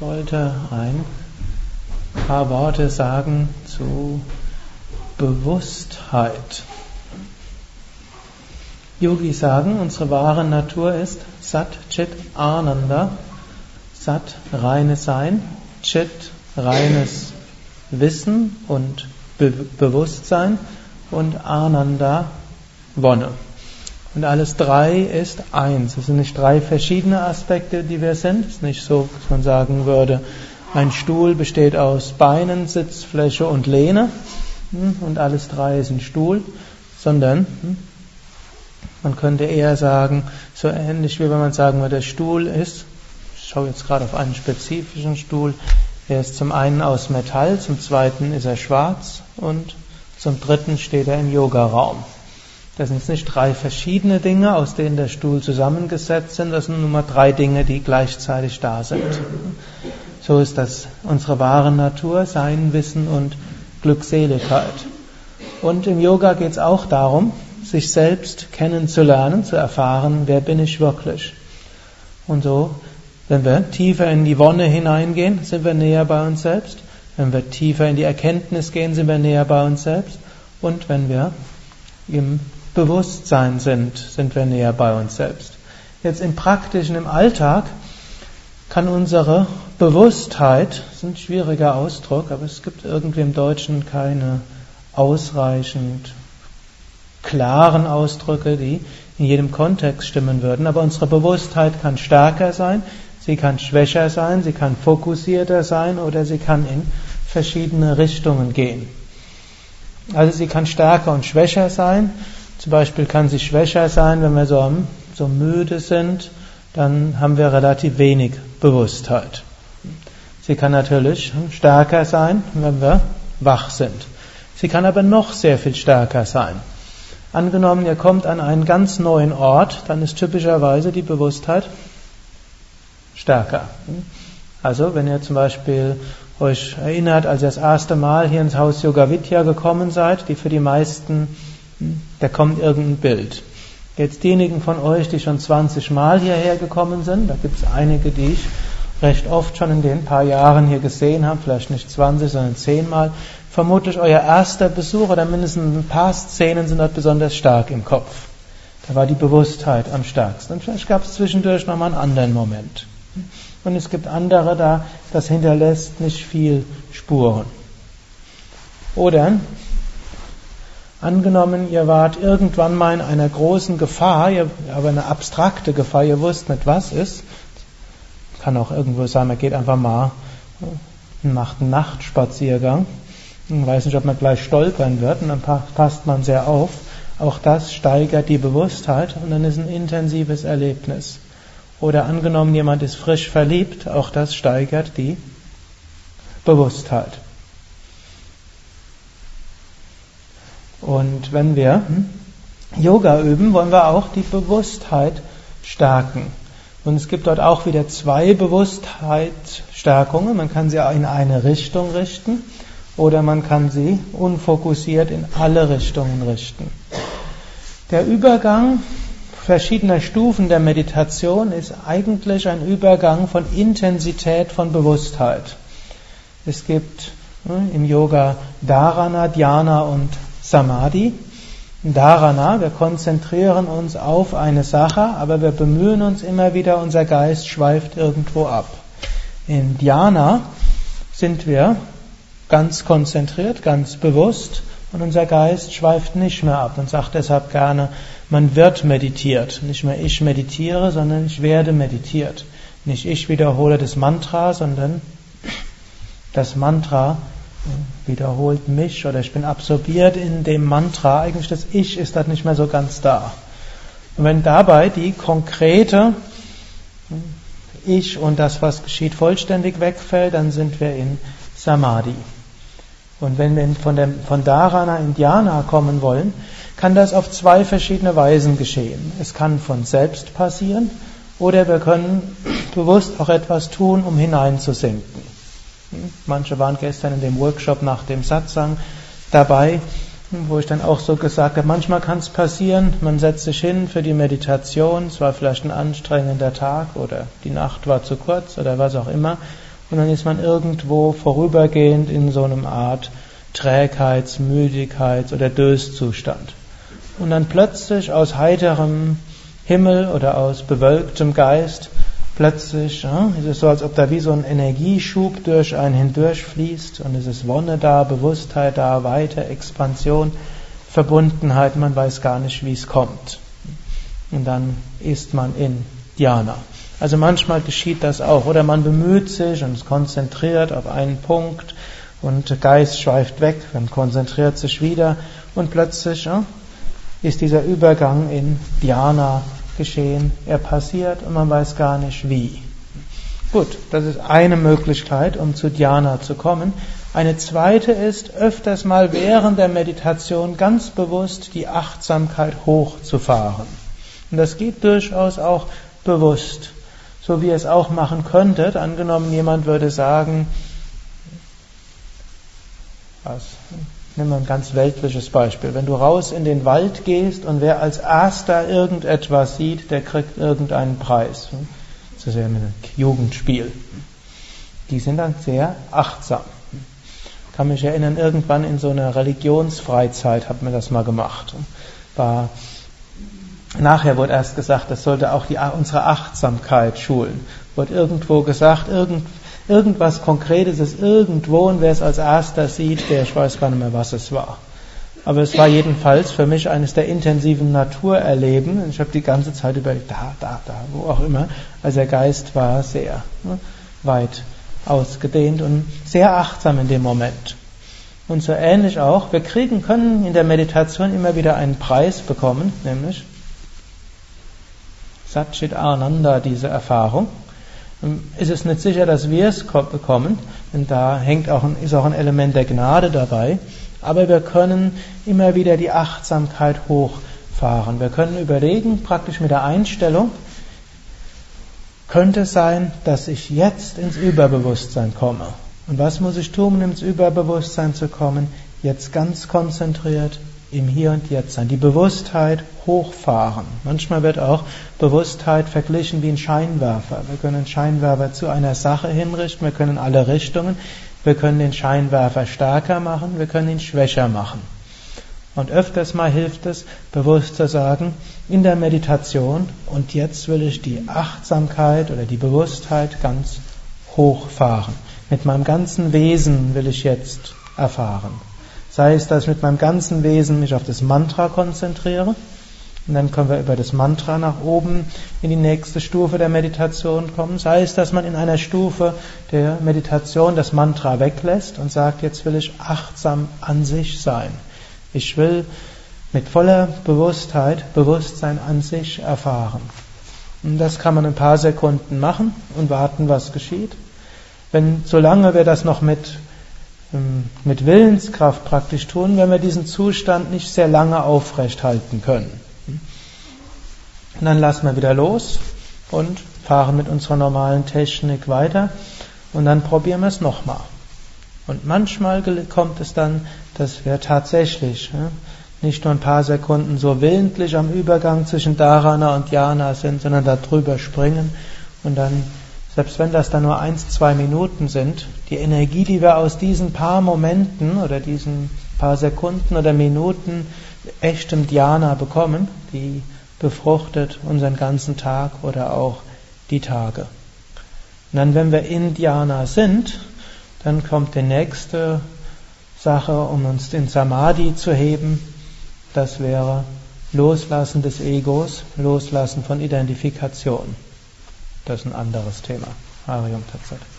Ich wollte ein paar Worte sagen zu Bewusstheit. Yogis sagen, unsere wahre Natur ist Sat Chit Ananda. Sat reines Sein, Chit reines Wissen und Be Bewusstsein und Ananda Wonne. Und alles drei ist eins. Es sind nicht drei verschiedene Aspekte, die wir sind. Es ist nicht so, dass man sagen würde, ein Stuhl besteht aus Beinen, Sitzfläche und Lehne hm, und alles drei ist ein Stuhl, sondern hm, man könnte eher sagen, so ähnlich wie wenn man sagen würde, der Stuhl ist, ich schaue jetzt gerade auf einen spezifischen Stuhl, er ist zum einen aus Metall, zum zweiten ist er schwarz und zum dritten steht er im Yogaraum. Das sind nicht drei verschiedene Dinge, aus denen der Stuhl zusammengesetzt sind, das sind nur mal drei Dinge, die gleichzeitig da sind. So ist das unsere wahre Natur, Sein, Wissen und Glückseligkeit. Und im Yoga geht es auch darum, sich selbst kennenzulernen, zu erfahren, wer bin ich wirklich. Und so, wenn wir tiefer in die Wonne hineingehen, sind wir näher bei uns selbst. Wenn wir tiefer in die Erkenntnis gehen, sind wir näher bei uns selbst. Und wenn wir im Bewusstsein sind, sind wir näher bei uns selbst. Jetzt im praktischen, im Alltag kann unsere Bewusstheit, das ist ein schwieriger Ausdruck, aber es gibt irgendwie im Deutschen keine ausreichend klaren Ausdrücke, die in jedem Kontext stimmen würden, aber unsere Bewusstheit kann stärker sein, sie kann schwächer sein, sie kann fokussierter sein oder sie kann in verschiedene Richtungen gehen. Also sie kann stärker und schwächer sein. Zum Beispiel kann sie schwächer sein, wenn wir so, so müde sind, dann haben wir relativ wenig Bewusstheit. Sie kann natürlich stärker sein, wenn wir wach sind. Sie kann aber noch sehr viel stärker sein. Angenommen, ihr kommt an einen ganz neuen Ort, dann ist typischerweise die Bewusstheit stärker. Also, wenn ihr zum Beispiel euch erinnert, als ihr das erste Mal hier ins Haus Yoga Vidya gekommen seid, die für die meisten da kommt irgendein Bild. Jetzt diejenigen von euch, die schon 20 Mal hierher gekommen sind, da gibt es einige, die ich recht oft schon in den paar Jahren hier gesehen habe, vielleicht nicht 20, sondern 10 Mal, vermutlich euer erster Besuch oder mindestens ein paar Szenen sind dort besonders stark im Kopf. Da war die Bewusstheit am stärksten. Und vielleicht gab es zwischendurch nochmal einen anderen Moment. Und es gibt andere da, das hinterlässt nicht viel Spuren. Oder Angenommen, ihr wart irgendwann mal in einer großen Gefahr, aber eine abstrakte Gefahr, ihr wusst nicht, was ist. Kann auch irgendwo sein, man geht einfach mal macht einen Nachtspaziergang. Man weiß nicht, ob man gleich stolpern wird und dann passt man sehr auf. Auch das steigert die Bewusstheit und dann ist ein intensives Erlebnis. Oder angenommen, jemand ist frisch verliebt, auch das steigert die Bewusstheit. Und wenn wir Yoga üben, wollen wir auch die Bewusstheit stärken. Und es gibt dort auch wieder zwei Bewusstheitsstärkungen. Man kann sie in eine Richtung richten oder man kann sie unfokussiert in alle Richtungen richten. Der Übergang verschiedener Stufen der Meditation ist eigentlich ein Übergang von Intensität von Bewusstheit. Es gibt ne, im Yoga Dharana, Dhyana und Samadhi. Dharana, wir konzentrieren uns auf eine Sache, aber wir bemühen uns immer wieder, unser Geist schweift irgendwo ab. In Dhyana sind wir ganz konzentriert, ganz bewusst und unser Geist schweift nicht mehr ab und sagt deshalb gerne, man wird meditiert. Nicht mehr ich meditiere, sondern ich werde meditiert. Nicht ich wiederhole das Mantra, sondern das Mantra wiederholt mich oder ich bin absorbiert in dem Mantra, eigentlich das Ich ist halt nicht mehr so ganz da. Und wenn dabei die konkrete Ich und das, was geschieht, vollständig wegfällt, dann sind wir in Samadhi. Und wenn wir von, dem, von Dharana in Dhyana kommen wollen, kann das auf zwei verschiedene Weisen geschehen. Es kann von selbst passieren oder wir können bewusst auch etwas tun, um hineinzusinken. Manche waren gestern in dem Workshop nach dem Satsang dabei, wo ich dann auch so gesagt habe, manchmal kann es passieren, man setzt sich hin für die Meditation, es war vielleicht ein anstrengender Tag oder die Nacht war zu kurz oder was auch immer, und dann ist man irgendwo vorübergehend in so einem Art Trägheits-, Müdigkeits- oder Döszustand. Und dann plötzlich aus heiterem Himmel oder aus bewölktem Geist, plötzlich ja, ist es so, als ob da wie so ein Energieschub durch einen hindurchfließt und es ist Wonne da, Bewusstheit da, Weite, Expansion, Verbundenheit, man weiß gar nicht, wie es kommt. Und dann ist man in Dhyana. Also manchmal geschieht das auch. Oder man bemüht sich und ist konzentriert auf einen Punkt und der Geist schweift weg, man konzentriert sich wieder und plötzlich ja, ist dieser Übergang in Dhyana geschehen. Er passiert und man weiß gar nicht wie. Gut, das ist eine Möglichkeit, um zu Dhyana zu kommen. Eine zweite ist, öfters mal während der Meditation ganz bewusst die Achtsamkeit hochzufahren. Und das geht durchaus auch bewusst so wie ihr es auch machen könntet. Angenommen, jemand würde sagen, was, nehmen wir ein ganz weltliches Beispiel. Wenn du raus in den Wald gehst und wer als erster irgendetwas sieht, der kriegt irgendeinen Preis. Das ist ja ein Jugendspiel. Die sind dann sehr achtsam. Ich kann mich erinnern, irgendwann in so einer Religionsfreizeit hat man das mal gemacht. War Nachher wurde erst gesagt, das sollte auch die, unsere Achtsamkeit schulen. Wurde irgendwo gesagt, irgend, irgendwas Konkretes ist irgendwo und wer es als erster sieht, der ich weiß gar nicht mehr, was es war. Aber es war jedenfalls für mich eines der intensiven Naturerleben. Ich habe die ganze Zeit überlegt, da, da, da, wo auch immer. Also der Geist war sehr ne, weit ausgedehnt und sehr achtsam in dem Moment. Und so ähnlich auch, wir kriegen, können in der Meditation immer wieder einen Preis bekommen, nämlich Satchit Ananda, diese Erfahrung. Ist es nicht sicher, dass wir es bekommen, denn da hängt auch ein, ist auch ein Element der Gnade dabei. Aber wir können immer wieder die Achtsamkeit hochfahren. Wir können überlegen, praktisch mit der Einstellung, könnte es sein, dass ich jetzt ins Überbewusstsein komme. Und was muss ich tun, um ins Überbewusstsein zu kommen? Jetzt ganz konzentriert im Hier und Jetzt sein, die Bewusstheit hochfahren. Manchmal wird auch Bewusstheit verglichen wie ein Scheinwerfer. Wir können Scheinwerfer zu einer Sache hinrichten, wir können alle Richtungen, wir können den Scheinwerfer stärker machen, wir können ihn schwächer machen. Und öfters mal hilft es, bewusst zu sagen, in der Meditation, und jetzt will ich die Achtsamkeit oder die Bewusstheit ganz hochfahren. Mit meinem ganzen Wesen will ich jetzt erfahren. Sei es, dass ich mit meinem ganzen Wesen mich auf das Mantra konzentriere. Und dann können wir über das Mantra nach oben in die nächste Stufe der Meditation kommen. Sei es, dass man in einer Stufe der Meditation das Mantra weglässt und sagt, jetzt will ich achtsam an sich sein. Ich will mit voller Bewusstheit Bewusstsein an sich erfahren. Und das kann man ein paar Sekunden machen und warten, was geschieht. Wenn, solange wir das noch mit mit Willenskraft praktisch tun, wenn wir diesen Zustand nicht sehr lange aufrecht halten können. Und dann lassen wir wieder los und fahren mit unserer normalen Technik weiter und dann probieren wir es nochmal. Und manchmal kommt es dann, dass wir tatsächlich nicht nur ein paar Sekunden so willentlich am Übergang zwischen Dharana und Jhana sind, sondern darüber springen und dann selbst wenn das dann nur eins, zwei Minuten sind, die Energie, die wir aus diesen paar Momenten oder diesen paar Sekunden oder Minuten echtem Dhyana bekommen, die befruchtet unseren ganzen Tag oder auch die Tage. Und dann, wenn wir in Dhyana sind, dann kommt die nächste Sache, um uns in Samadhi zu heben. Das wäre Loslassen des Egos, Loslassen von Identifikation. Das ist ein anderes Thema. Arium Tatsat.